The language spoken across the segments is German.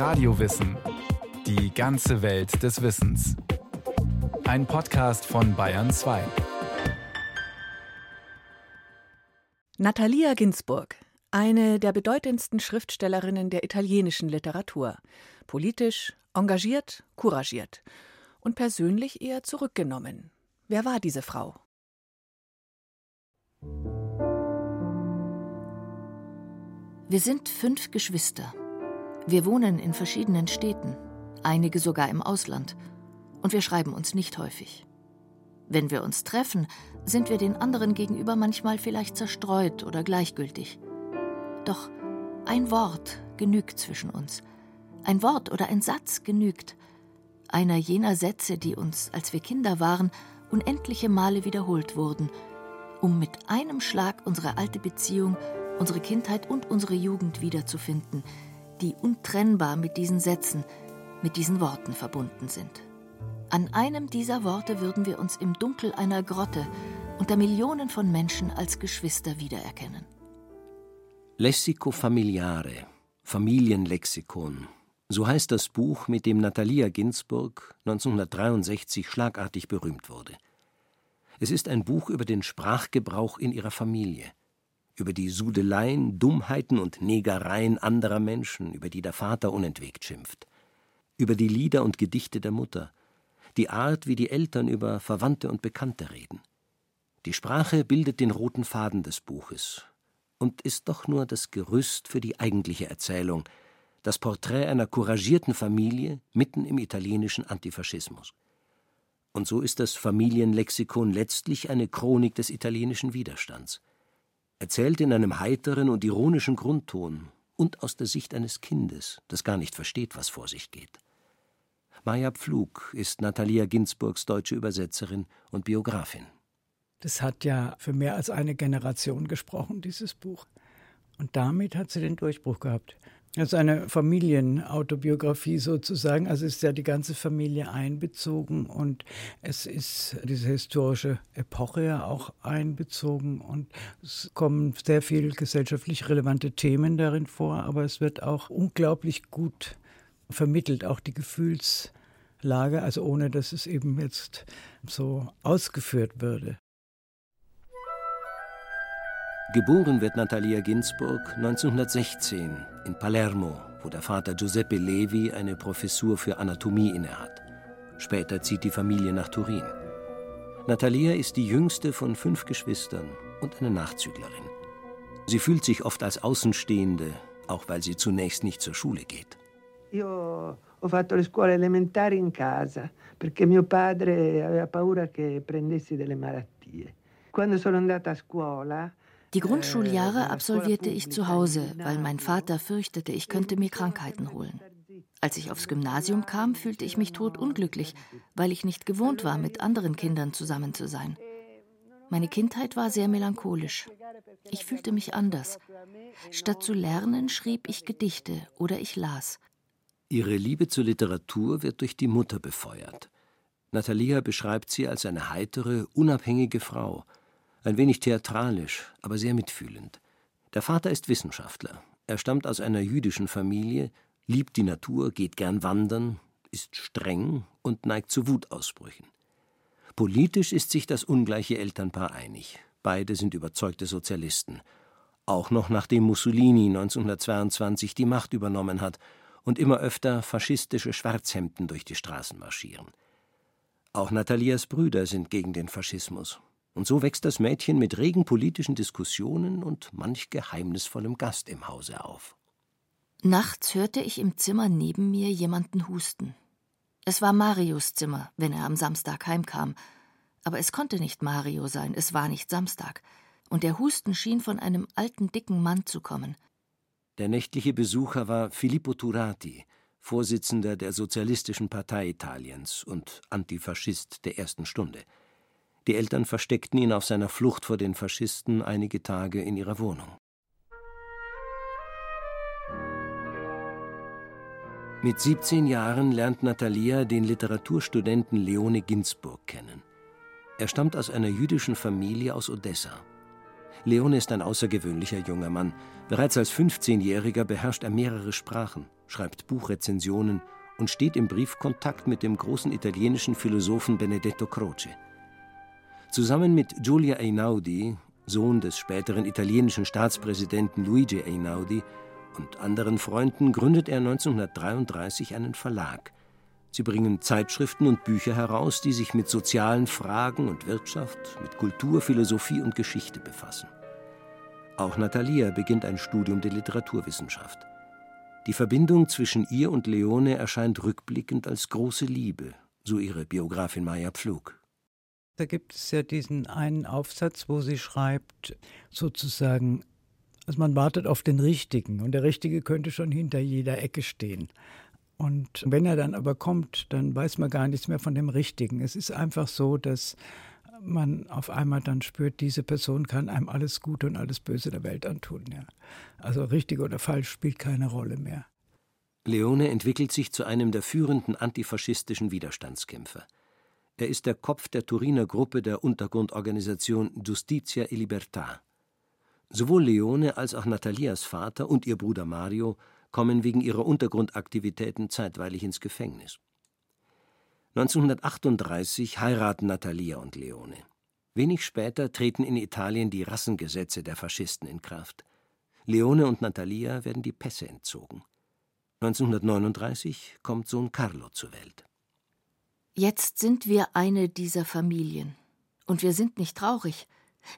Radiowissen. Die ganze Welt des Wissens. Ein Podcast von Bayern 2. Natalia Ginsburg, eine der bedeutendsten Schriftstellerinnen der italienischen Literatur. Politisch, engagiert, couragiert und persönlich eher zurückgenommen. Wer war diese Frau? Wir sind fünf Geschwister. Wir wohnen in verschiedenen Städten, einige sogar im Ausland, und wir schreiben uns nicht häufig. Wenn wir uns treffen, sind wir den anderen gegenüber manchmal vielleicht zerstreut oder gleichgültig. Doch ein Wort genügt zwischen uns. Ein Wort oder ein Satz genügt. Einer jener Sätze, die uns, als wir Kinder waren, unendliche Male wiederholt wurden, um mit einem Schlag unsere alte Beziehung, unsere Kindheit und unsere Jugend wiederzufinden, die untrennbar mit diesen Sätzen, mit diesen Worten verbunden sind. An einem dieser Worte würden wir uns im Dunkel einer Grotte unter Millionen von Menschen als Geschwister wiedererkennen. Lessico familiare, Familienlexikon. So heißt das Buch, mit dem Natalia Ginsburg 1963 schlagartig berühmt wurde. Es ist ein Buch über den Sprachgebrauch in ihrer Familie über die Sudeleien, Dummheiten und Negereien anderer Menschen, über die der Vater unentwegt schimpft, über die Lieder und Gedichte der Mutter, die Art, wie die Eltern über Verwandte und Bekannte reden. Die Sprache bildet den roten Faden des Buches und ist doch nur das Gerüst für die eigentliche Erzählung, das Porträt einer couragierten Familie mitten im italienischen Antifaschismus. Und so ist das Familienlexikon letztlich eine Chronik des italienischen Widerstands erzählt in einem heiteren und ironischen Grundton und aus der Sicht eines Kindes, das gar nicht versteht, was vor sich geht. Maja Pflug ist Natalia Ginsburgs deutsche Übersetzerin und Biografin. Das hat ja für mehr als eine Generation gesprochen, dieses Buch. Und damit hat sie den Durchbruch gehabt. Es ist eine Familienautobiografie sozusagen, also ist ja die ganze Familie einbezogen und es ist diese historische Epoche ja auch einbezogen und es kommen sehr viele gesellschaftlich relevante Themen darin vor, aber es wird auch unglaublich gut vermittelt, auch die Gefühlslage, also ohne dass es eben jetzt so ausgeführt würde. Geboren wird Natalia Ginsburg 1916 in Palermo, wo der Vater Giuseppe Levi eine Professur für Anatomie innehat. Später zieht die Familie nach Turin. Natalia ist die jüngste von fünf Geschwistern und eine Nachzüglerin. Sie fühlt sich oft als Außenstehende, auch weil sie zunächst nicht zur Schule geht. Io ho fatto le scuole elementari in casa perché mio padre aveva paura che prendessi delle malattie. Quando sono andata a scuola die Grundschuljahre absolvierte ich zu Hause, weil mein Vater fürchtete, ich könnte mir Krankheiten holen. Als ich aufs Gymnasium kam, fühlte ich mich totunglücklich, weil ich nicht gewohnt war, mit anderen Kindern zusammen zu sein. Meine Kindheit war sehr melancholisch. Ich fühlte mich anders. Statt zu lernen, schrieb ich Gedichte oder ich las. Ihre Liebe zur Literatur wird durch die Mutter befeuert. Natalia beschreibt sie als eine heitere, unabhängige Frau – ein wenig theatralisch, aber sehr mitfühlend. Der Vater ist Wissenschaftler. Er stammt aus einer jüdischen Familie, liebt die Natur, geht gern wandern, ist streng und neigt zu Wutausbrüchen. Politisch ist sich das ungleiche Elternpaar einig. Beide sind überzeugte Sozialisten. Auch noch nachdem Mussolini 1922 die Macht übernommen hat und immer öfter faschistische Schwarzhemden durch die Straßen marschieren. Auch Nathalias Brüder sind gegen den Faschismus und so wächst das Mädchen mit regen politischen Diskussionen und manch geheimnisvollem Gast im Hause auf. Nachts hörte ich im Zimmer neben mir jemanden husten. Es war Marios Zimmer, wenn er am Samstag heimkam. Aber es konnte nicht Mario sein, es war nicht Samstag. Und der Husten schien von einem alten, dicken Mann zu kommen. Der nächtliche Besucher war Filippo Turati, Vorsitzender der Sozialistischen Partei Italiens und Antifaschist der ersten Stunde. Die Eltern versteckten ihn auf seiner Flucht vor den Faschisten einige Tage in ihrer Wohnung. Mit 17 Jahren lernt Natalia den Literaturstudenten Leone Ginsburg kennen. Er stammt aus einer jüdischen Familie aus Odessa. Leone ist ein außergewöhnlicher junger Mann. Bereits als 15-Jähriger beherrscht er mehrere Sprachen, schreibt Buchrezensionen und steht im Briefkontakt mit dem großen italienischen Philosophen Benedetto Croce. Zusammen mit Giulia Einaudi, Sohn des späteren italienischen Staatspräsidenten Luigi Einaudi, und anderen Freunden gründet er 1933 einen Verlag. Sie bringen Zeitschriften und Bücher heraus, die sich mit sozialen Fragen und Wirtschaft, mit Kultur, Philosophie und Geschichte befassen. Auch Natalia beginnt ein Studium der Literaturwissenschaft. Die Verbindung zwischen ihr und Leone erscheint rückblickend als große Liebe, so ihre Biografin Maya Pflug. Da gibt es ja diesen einen Aufsatz, wo sie schreibt, sozusagen, also man wartet auf den Richtigen und der Richtige könnte schon hinter jeder Ecke stehen. Und wenn er dann aber kommt, dann weiß man gar nichts mehr von dem Richtigen. Es ist einfach so, dass man auf einmal dann spürt, diese Person kann einem alles Gute und alles Böse der Welt antun. Ja. Also richtig oder falsch spielt keine Rolle mehr. Leone entwickelt sich zu einem der führenden antifaschistischen Widerstandskämpfer. Er ist der Kopf der Turiner Gruppe der Untergrundorganisation Justitia e Libertà. Sowohl Leone als auch Natalias Vater und ihr Bruder Mario kommen wegen ihrer Untergrundaktivitäten zeitweilig ins Gefängnis. 1938 heiraten Natalia und Leone. Wenig später treten in Italien die Rassengesetze der Faschisten in Kraft. Leone und Natalia werden die Pässe entzogen. 1939 kommt Sohn Carlo zur Welt. Jetzt sind wir eine dieser Familien. Und wir sind nicht traurig.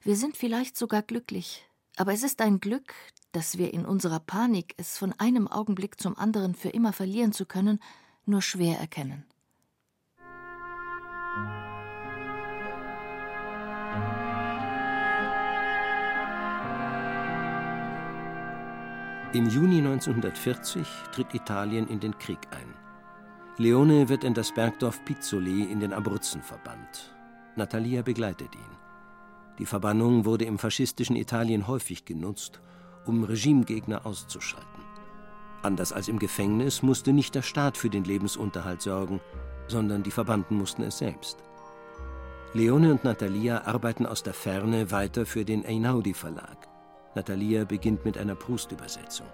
Wir sind vielleicht sogar glücklich. Aber es ist ein Glück, dass wir in unserer Panik, es von einem Augenblick zum anderen für immer verlieren zu können, nur schwer erkennen. Im Juni 1940 tritt Italien in den Krieg ein. Leone wird in das Bergdorf Pizzoli in den Abruzzen verbannt. Natalia begleitet ihn. Die Verbannung wurde im faschistischen Italien häufig genutzt, um Regimegegner auszuschalten. Anders als im Gefängnis musste nicht der Staat für den Lebensunterhalt sorgen, sondern die Verbannten mussten es selbst. Leone und Natalia arbeiten aus der Ferne weiter für den Einaudi Verlag. Natalia beginnt mit einer Proust-Übersetzung.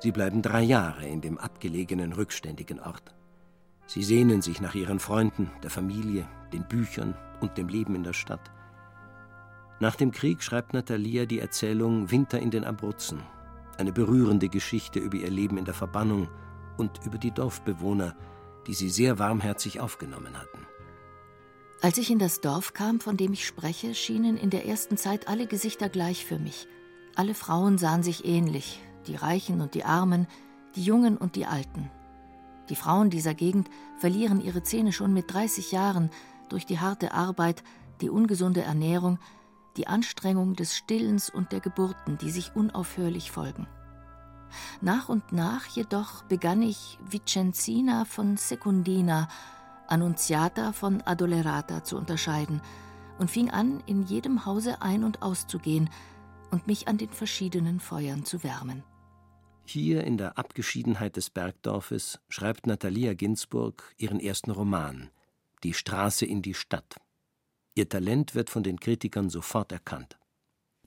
Sie bleiben drei Jahre in dem abgelegenen, rückständigen Ort. Sie sehnen sich nach ihren Freunden, der Familie, den Büchern und dem Leben in der Stadt. Nach dem Krieg schreibt Natalia die Erzählung Winter in den Abruzzen, eine berührende Geschichte über ihr Leben in der Verbannung und über die Dorfbewohner, die sie sehr warmherzig aufgenommen hatten. Als ich in das Dorf kam, von dem ich spreche, schienen in der ersten Zeit alle Gesichter gleich für mich. Alle Frauen sahen sich ähnlich, die Reichen und die Armen, die Jungen und die Alten. Die Frauen dieser Gegend verlieren ihre Zähne schon mit 30 Jahren durch die harte Arbeit, die ungesunde Ernährung, die Anstrengung des Stillens und der Geburten, die sich unaufhörlich folgen. Nach und nach jedoch begann ich Vicenzina von Secundina, Annunziata von Adolerata zu unterscheiden und fing an, in jedem Hause ein- und auszugehen und mich an den verschiedenen Feuern zu wärmen. Hier in der Abgeschiedenheit des Bergdorfes schreibt Natalia Ginsburg ihren ersten Roman Die Straße in die Stadt. Ihr Talent wird von den Kritikern sofort erkannt.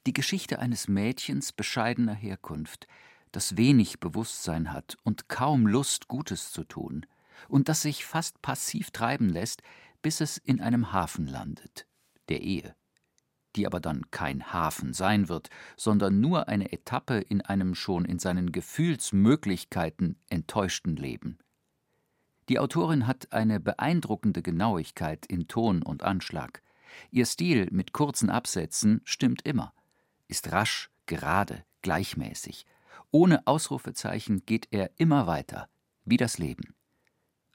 Die Geschichte eines Mädchens bescheidener Herkunft, das wenig Bewusstsein hat und kaum Lust, Gutes zu tun, und das sich fast passiv treiben lässt, bis es in einem Hafen landet, der Ehe, die aber dann kein Hafen sein wird, sondern nur eine Etappe in einem schon in seinen Gefühlsmöglichkeiten enttäuschten Leben. Die Autorin hat eine beeindruckende Genauigkeit in Ton und Anschlag, Ihr Stil mit kurzen Absätzen stimmt immer, ist rasch, gerade, gleichmäßig. Ohne Ausrufezeichen geht er immer weiter, wie das Leben.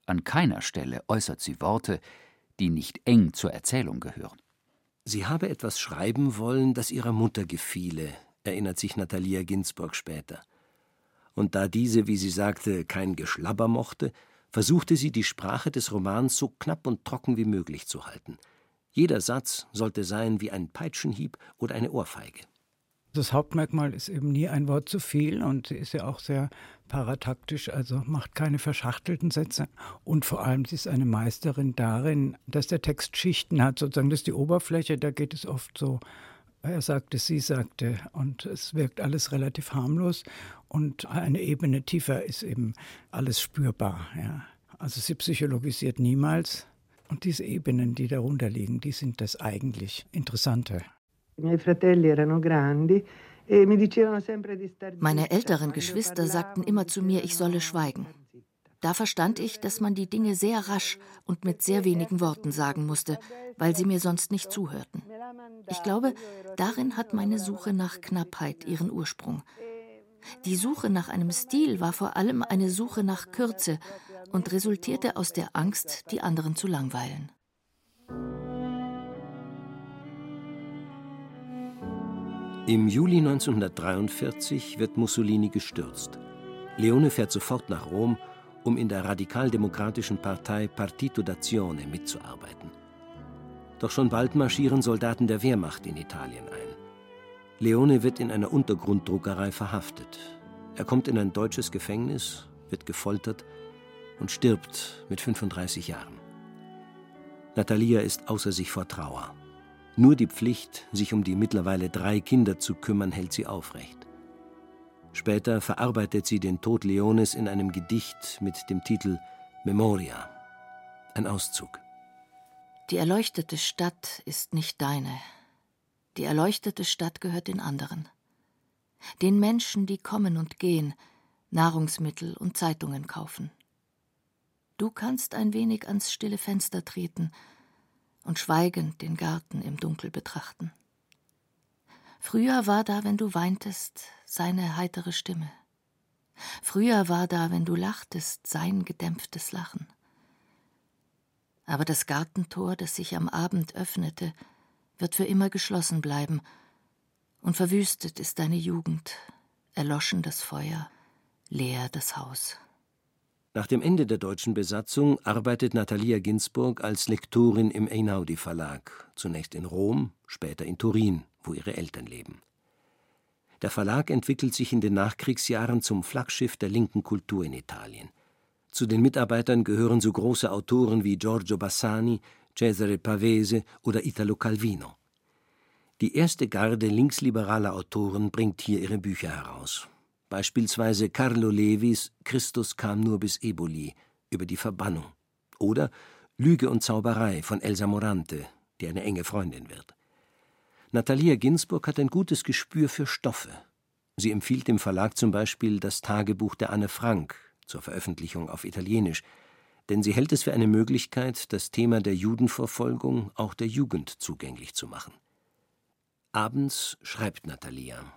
An keiner Stelle äußert sie Worte, die nicht eng zur Erzählung gehören. Sie habe etwas schreiben wollen, das ihrer Mutter gefiele, erinnert sich Natalia Ginsburg später. Und da diese, wie sie sagte, kein Geschlabber mochte, versuchte sie, die Sprache des Romans so knapp und trocken wie möglich zu halten – jeder Satz sollte sein wie ein Peitschenhieb oder eine Ohrfeige. Das Hauptmerkmal ist eben nie ein Wort zu viel und sie ist ja auch sehr parataktisch, also macht keine verschachtelten Sätze. Und vor allem, sie ist eine Meisterin darin, dass der Text Schichten hat, sozusagen, das ist die Oberfläche, da geht es oft so Er sagte, sie sagte, und es wirkt alles relativ harmlos. Und eine Ebene tiefer ist eben alles spürbar. Ja. Also sie psychologisiert niemals. Und diese Ebenen, die darunter liegen, die sind das eigentlich Interessante. E Meine älteren Geschwister sagten immer zu mir, ich solle schweigen. Da verstand ich, dass man die Dinge sehr rasch und mit sehr wenigen Worten sagen musste, weil sie mir sonst nicht zuhörten. Ich glaube, darin hat meine Suche nach Knappheit ihren Ursprung. Die Suche nach einem Stil war vor allem eine Suche nach Kürze und resultierte aus der Angst, die anderen zu langweilen. Im Juli 1943 wird Mussolini gestürzt. Leone fährt sofort nach Rom, um in der radikaldemokratischen Partei Partito d'Azione mitzuarbeiten. Doch schon bald marschieren Soldaten der Wehrmacht in Italien ein. Leone wird in einer Untergrunddruckerei verhaftet. Er kommt in ein deutsches Gefängnis, wird gefoltert und stirbt mit 35 Jahren. Natalia ist außer sich vor Trauer. Nur die Pflicht, sich um die mittlerweile drei Kinder zu kümmern, hält sie aufrecht. Später verarbeitet sie den Tod Leones in einem Gedicht mit dem Titel Memoria. Ein Auszug. Die erleuchtete Stadt ist nicht deine. Die erleuchtete Stadt gehört den anderen. Den Menschen, die kommen und gehen, Nahrungsmittel und Zeitungen kaufen. Du kannst ein wenig ans stille Fenster treten und schweigend den Garten im Dunkel betrachten. Früher war da, wenn du weintest, seine heitere Stimme. Früher war da, wenn du lachtest, sein gedämpftes Lachen. Aber das Gartentor, das sich am Abend öffnete, wird für immer geschlossen bleiben, und verwüstet ist deine Jugend, erloschen das Feuer, leer das Haus. Nach dem Ende der deutschen Besatzung arbeitet Natalia Ginsburg als Lektorin im Einaudi Verlag, zunächst in Rom, später in Turin, wo ihre Eltern leben. Der Verlag entwickelt sich in den Nachkriegsjahren zum Flaggschiff der linken Kultur in Italien. Zu den Mitarbeitern gehören so große Autoren wie Giorgio Bassani, Cesare Pavese oder Italo Calvino. Die erste Garde linksliberaler Autoren bringt hier ihre Bücher heraus beispielsweise Carlo Levis Christus kam nur bis Eboli über die Verbannung oder Lüge und Zauberei von Elsa Morante, die eine enge Freundin wird. Natalia Ginsburg hat ein gutes Gespür für Stoffe. Sie empfiehlt dem Verlag zum Beispiel das Tagebuch der Anne Frank zur Veröffentlichung auf Italienisch, denn sie hält es für eine Möglichkeit, das Thema der Judenverfolgung auch der Jugend zugänglich zu machen. Abends schreibt Natalia.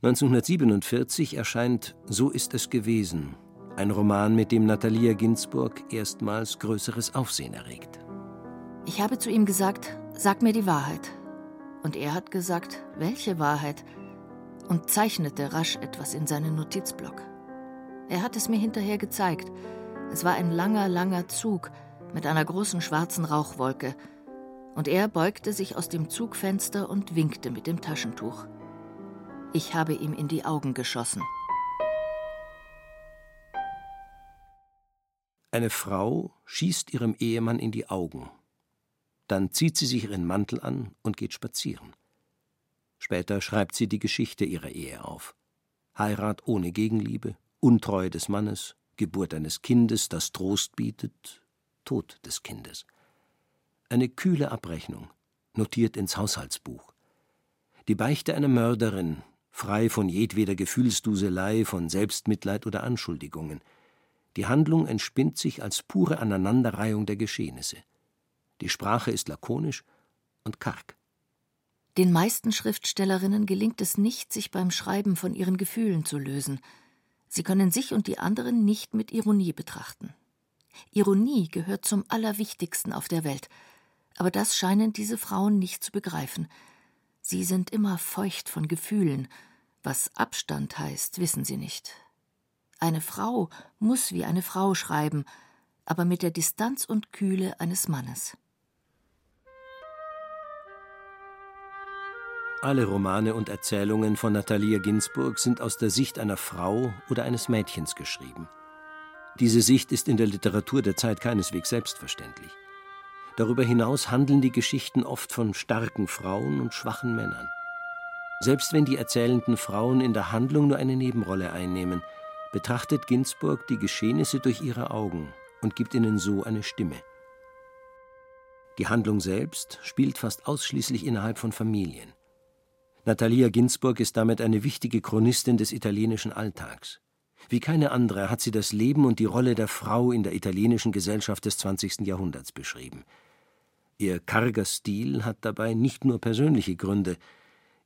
1947 erscheint So ist es gewesen, ein Roman, mit dem Natalia Ginsburg erstmals größeres Aufsehen erregt. Ich habe zu ihm gesagt, sag mir die Wahrheit. Und er hat gesagt, welche Wahrheit? Und zeichnete rasch etwas in seinen Notizblock. Er hat es mir hinterher gezeigt. Es war ein langer, langer Zug mit einer großen schwarzen Rauchwolke. Und er beugte sich aus dem Zugfenster und winkte mit dem Taschentuch. Ich habe ihm in die Augen geschossen. Eine Frau schießt ihrem Ehemann in die Augen. Dann zieht sie sich ihren Mantel an und geht spazieren. Später schreibt sie die Geschichte ihrer Ehe auf. Heirat ohne Gegenliebe, Untreue des Mannes, Geburt eines Kindes, das Trost bietet, Tod des Kindes. Eine kühle Abrechnung, notiert ins Haushaltsbuch. Die Beichte einer Mörderin, frei von jedweder Gefühlsduselei, von Selbstmitleid oder Anschuldigungen. Die Handlung entspinnt sich als pure Aneinanderreihung der Geschehnisse. Die Sprache ist lakonisch und karg. Den meisten Schriftstellerinnen gelingt es nicht, sich beim Schreiben von ihren Gefühlen zu lösen. Sie können sich und die anderen nicht mit Ironie betrachten. Ironie gehört zum Allerwichtigsten auf der Welt, aber das scheinen diese Frauen nicht zu begreifen. Sie sind immer feucht von Gefühlen was Abstand heißt, wissen sie nicht. Eine Frau muss wie eine Frau schreiben, aber mit der Distanz und Kühle eines Mannes. Alle Romane und Erzählungen von Natalia Ginsburg sind aus der Sicht einer Frau oder eines Mädchens geschrieben. Diese Sicht ist in der Literatur der Zeit keineswegs selbstverständlich. Darüber hinaus handeln die Geschichten oft von starken Frauen und schwachen Männern. Selbst wenn die erzählenden Frauen in der Handlung nur eine Nebenrolle einnehmen, betrachtet Ginsburg die Geschehnisse durch ihre Augen und gibt ihnen so eine Stimme. Die Handlung selbst spielt fast ausschließlich innerhalb von Familien. Natalia Ginsburg ist damit eine wichtige Chronistin des italienischen Alltags. Wie keine andere hat sie das Leben und die Rolle der Frau in der italienischen Gesellschaft des 20. Jahrhunderts beschrieben. Ihr karger Stil hat dabei nicht nur persönliche Gründe.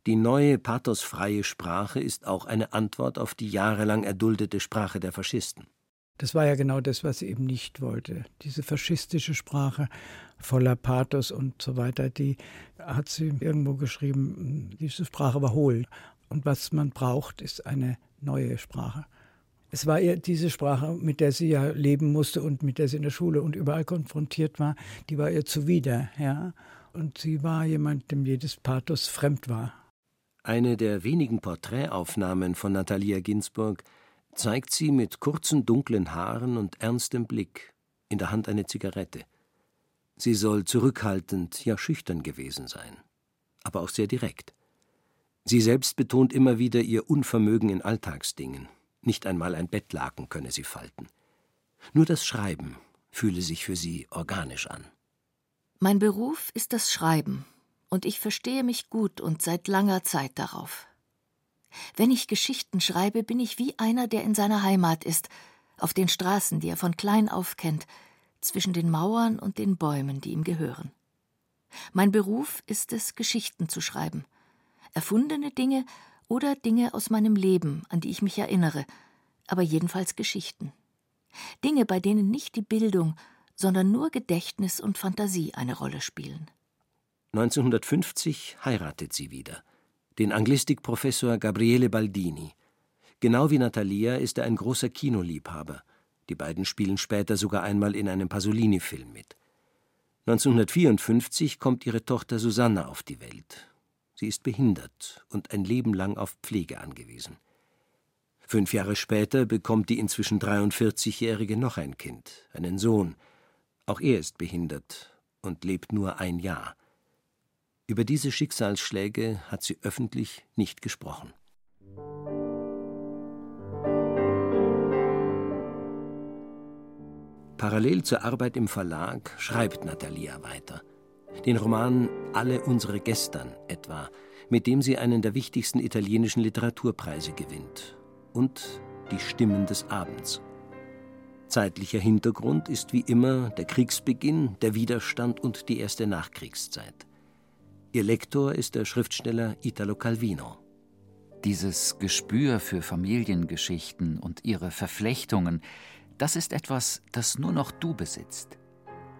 Die neue pathosfreie Sprache ist auch eine Antwort auf die jahrelang erduldete Sprache der Faschisten. Das war ja genau das, was sie eben nicht wollte. Diese faschistische Sprache voller Pathos und so weiter, die hat sie irgendwo geschrieben, diese Sprache war hohl. Und was man braucht, ist eine neue Sprache. Es war ihr diese Sprache, mit der sie ja leben musste und mit der sie in der Schule und überall konfrontiert war, die war ihr zuwider, ja. Und sie war jemand, dem jedes Pathos fremd war. Eine der wenigen Porträtaufnahmen von Natalia Ginsburg zeigt sie mit kurzen dunklen Haaren und ernstem Blick, in der Hand eine Zigarette. Sie soll zurückhaltend, ja schüchtern gewesen sein, aber auch sehr direkt. Sie selbst betont immer wieder ihr Unvermögen in Alltagsdingen, nicht einmal ein Bettlaken könne sie falten. Nur das Schreiben fühle sich für sie organisch an. Mein Beruf ist das Schreiben, und ich verstehe mich gut und seit langer Zeit darauf. Wenn ich Geschichten schreibe, bin ich wie einer, der in seiner Heimat ist, auf den Straßen, die er von klein auf kennt, zwischen den Mauern und den Bäumen, die ihm gehören. Mein Beruf ist es, Geschichten zu schreiben, erfundene Dinge oder Dinge aus meinem Leben, an die ich mich erinnere, aber jedenfalls Geschichten. Dinge, bei denen nicht die Bildung, sondern nur Gedächtnis und Fantasie eine Rolle spielen. 1950 heiratet sie wieder. Den Anglistikprofessor Gabriele Baldini. Genau wie Natalia ist er ein großer Kinoliebhaber. Die beiden spielen später sogar einmal in einem Pasolini-Film mit. 1954 kommt ihre Tochter Susanna auf die Welt. Sie ist behindert und ein Leben lang auf Pflege angewiesen. Fünf Jahre später bekommt die inzwischen 43-Jährige noch ein Kind, einen Sohn. Auch er ist behindert und lebt nur ein Jahr. Über diese Schicksalsschläge hat sie öffentlich nicht gesprochen. Parallel zur Arbeit im Verlag schreibt Natalia weiter den Roman Alle unsere Gestern etwa, mit dem sie einen der wichtigsten italienischen Literaturpreise gewinnt, und Die Stimmen des Abends. Zeitlicher Hintergrund ist wie immer der Kriegsbeginn, der Widerstand und die erste Nachkriegszeit. Ihr Lektor ist der Schriftsteller Italo Calvino. Dieses Gespür für Familiengeschichten und ihre Verflechtungen, das ist etwas, das nur noch du besitzt.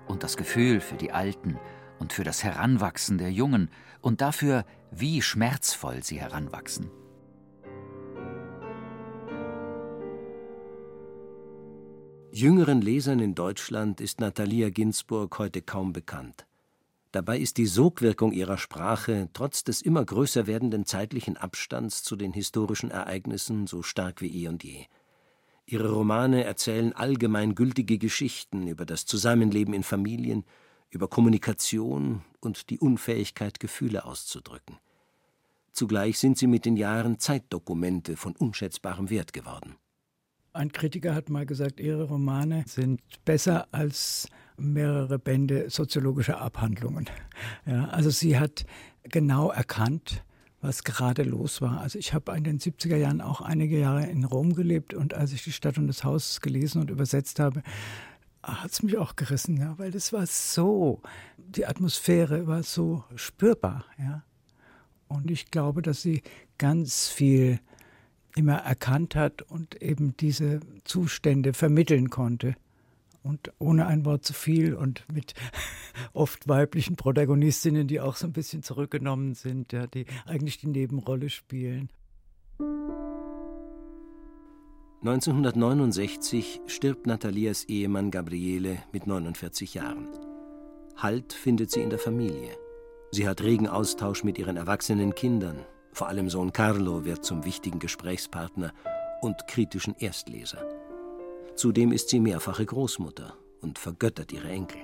Und das Gefühl für die Alten und für das Heranwachsen der Jungen und dafür, wie schmerzvoll sie heranwachsen. Jüngeren Lesern in Deutschland ist Natalia Ginsburg heute kaum bekannt. Dabei ist die Sogwirkung ihrer Sprache trotz des immer größer werdenden zeitlichen Abstands zu den historischen Ereignissen so stark wie eh und je. Ihre Romane erzählen allgemein gültige Geschichten über das Zusammenleben in Familien, über Kommunikation und die Unfähigkeit, Gefühle auszudrücken. Zugleich sind sie mit den Jahren Zeitdokumente von unschätzbarem Wert geworden. Ein Kritiker hat mal gesagt, ihre Romane sind besser als mehrere Bände soziologischer Abhandlungen. Ja, also sie hat genau erkannt, was gerade los war. Also ich habe in den 70er Jahren auch einige Jahre in Rom gelebt und als ich die Stadt und das Haus gelesen und übersetzt habe, hat es mich auch gerissen, ja, weil das war so, die Atmosphäre war so spürbar, ja. Und ich glaube, dass sie ganz viel immer erkannt hat und eben diese Zustände vermitteln konnte. Und ohne ein Wort zu viel und mit oft weiblichen Protagonistinnen, die auch so ein bisschen zurückgenommen sind, ja, die eigentlich die Nebenrolle spielen. 1969 stirbt Nathalias Ehemann Gabriele mit 49 Jahren. Halt findet sie in der Familie. Sie hat regen Austausch mit ihren erwachsenen Kindern. Vor allem Sohn Carlo wird zum wichtigen Gesprächspartner und kritischen Erstleser. Zudem ist sie mehrfache Großmutter und vergöttert ihre Enkel.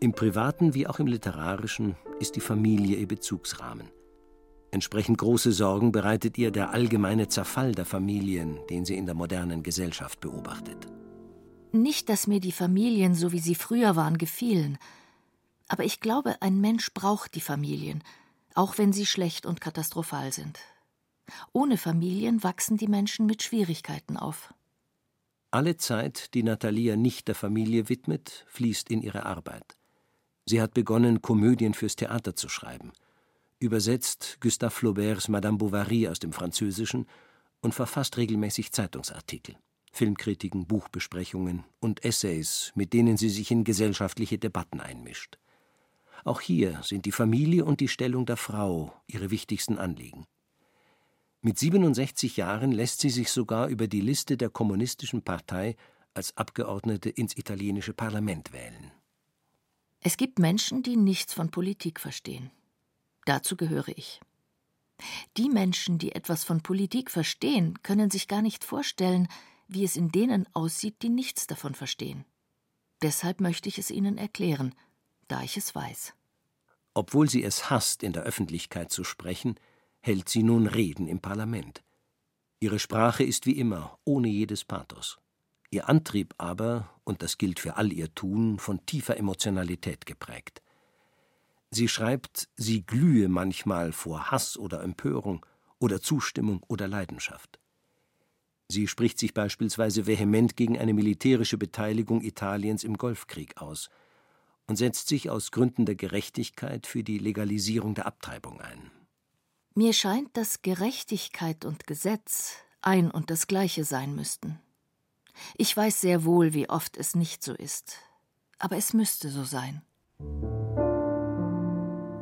Im privaten wie auch im literarischen ist die Familie ihr Bezugsrahmen. Entsprechend große Sorgen bereitet ihr der allgemeine Zerfall der Familien, den sie in der modernen Gesellschaft beobachtet. Nicht, dass mir die Familien, so wie sie früher waren, gefielen. Aber ich glaube, ein Mensch braucht die Familien, auch wenn sie schlecht und katastrophal sind. Ohne Familien wachsen die Menschen mit Schwierigkeiten auf. Alle Zeit, die Natalia nicht der Familie widmet, fließt in ihre Arbeit. Sie hat begonnen, Komödien fürs Theater zu schreiben, übersetzt Gustave Flauberts Madame Bovary aus dem Französischen und verfasst regelmäßig Zeitungsartikel, Filmkritiken, Buchbesprechungen und Essays, mit denen sie sich in gesellschaftliche Debatten einmischt. Auch hier sind die Familie und die Stellung der Frau ihre wichtigsten Anliegen. Mit 67 Jahren lässt sie sich sogar über die Liste der Kommunistischen Partei als Abgeordnete ins italienische Parlament wählen. Es gibt Menschen, die nichts von Politik verstehen. Dazu gehöre ich. Die Menschen, die etwas von Politik verstehen, können sich gar nicht vorstellen, wie es in denen aussieht, die nichts davon verstehen. Deshalb möchte ich es Ihnen erklären, da ich es weiß. Obwohl sie es hasst, in der Öffentlichkeit zu sprechen, hält sie nun Reden im Parlament. Ihre Sprache ist wie immer, ohne jedes Pathos. Ihr Antrieb aber, und das gilt für all ihr Tun, von tiefer Emotionalität geprägt. Sie schreibt, sie glühe manchmal vor Hass oder Empörung oder Zustimmung oder Leidenschaft. Sie spricht sich beispielsweise vehement gegen eine militärische Beteiligung Italiens im Golfkrieg aus und setzt sich aus Gründen der Gerechtigkeit für die Legalisierung der Abtreibung ein. Mir scheint, dass Gerechtigkeit und Gesetz ein und das gleiche sein müssten. Ich weiß sehr wohl, wie oft es nicht so ist, aber es müsste so sein.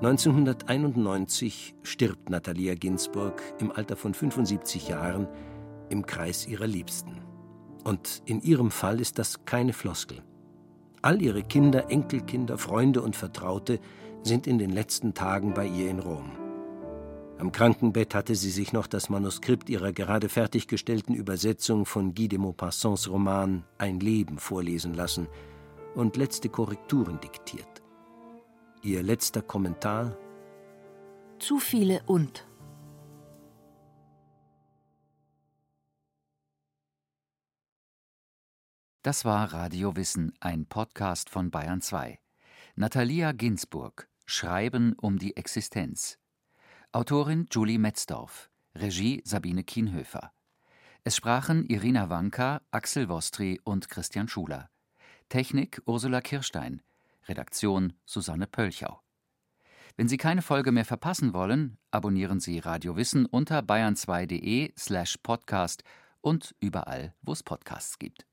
1991 stirbt Natalia Ginsburg im Alter von 75 Jahren im Kreis ihrer Liebsten. Und in ihrem Fall ist das keine Floskel. All ihre Kinder, Enkelkinder, Freunde und Vertraute sind in den letzten Tagen bei ihr in Rom. Am Krankenbett hatte sie sich noch das Manuskript ihrer gerade fertiggestellten Übersetzung von Guy de Maupassants Roman Ein Leben vorlesen lassen und letzte Korrekturen diktiert. Ihr letzter Kommentar Zu viele und. Das war Radio Wissen, ein Podcast von Bayern 2. Natalia Ginsburg Schreiben um die Existenz Autorin Julie Metzdorf, Regie Sabine Kienhöfer. Es sprachen Irina Wanka, Axel Wostri und Christian Schuler. Technik Ursula Kirstein. Redaktion Susanne Pölchau. Wenn Sie keine Folge mehr verpassen wollen, abonnieren Sie Radio Wissen unter bayern2.de slash podcast und überall, wo es Podcasts gibt.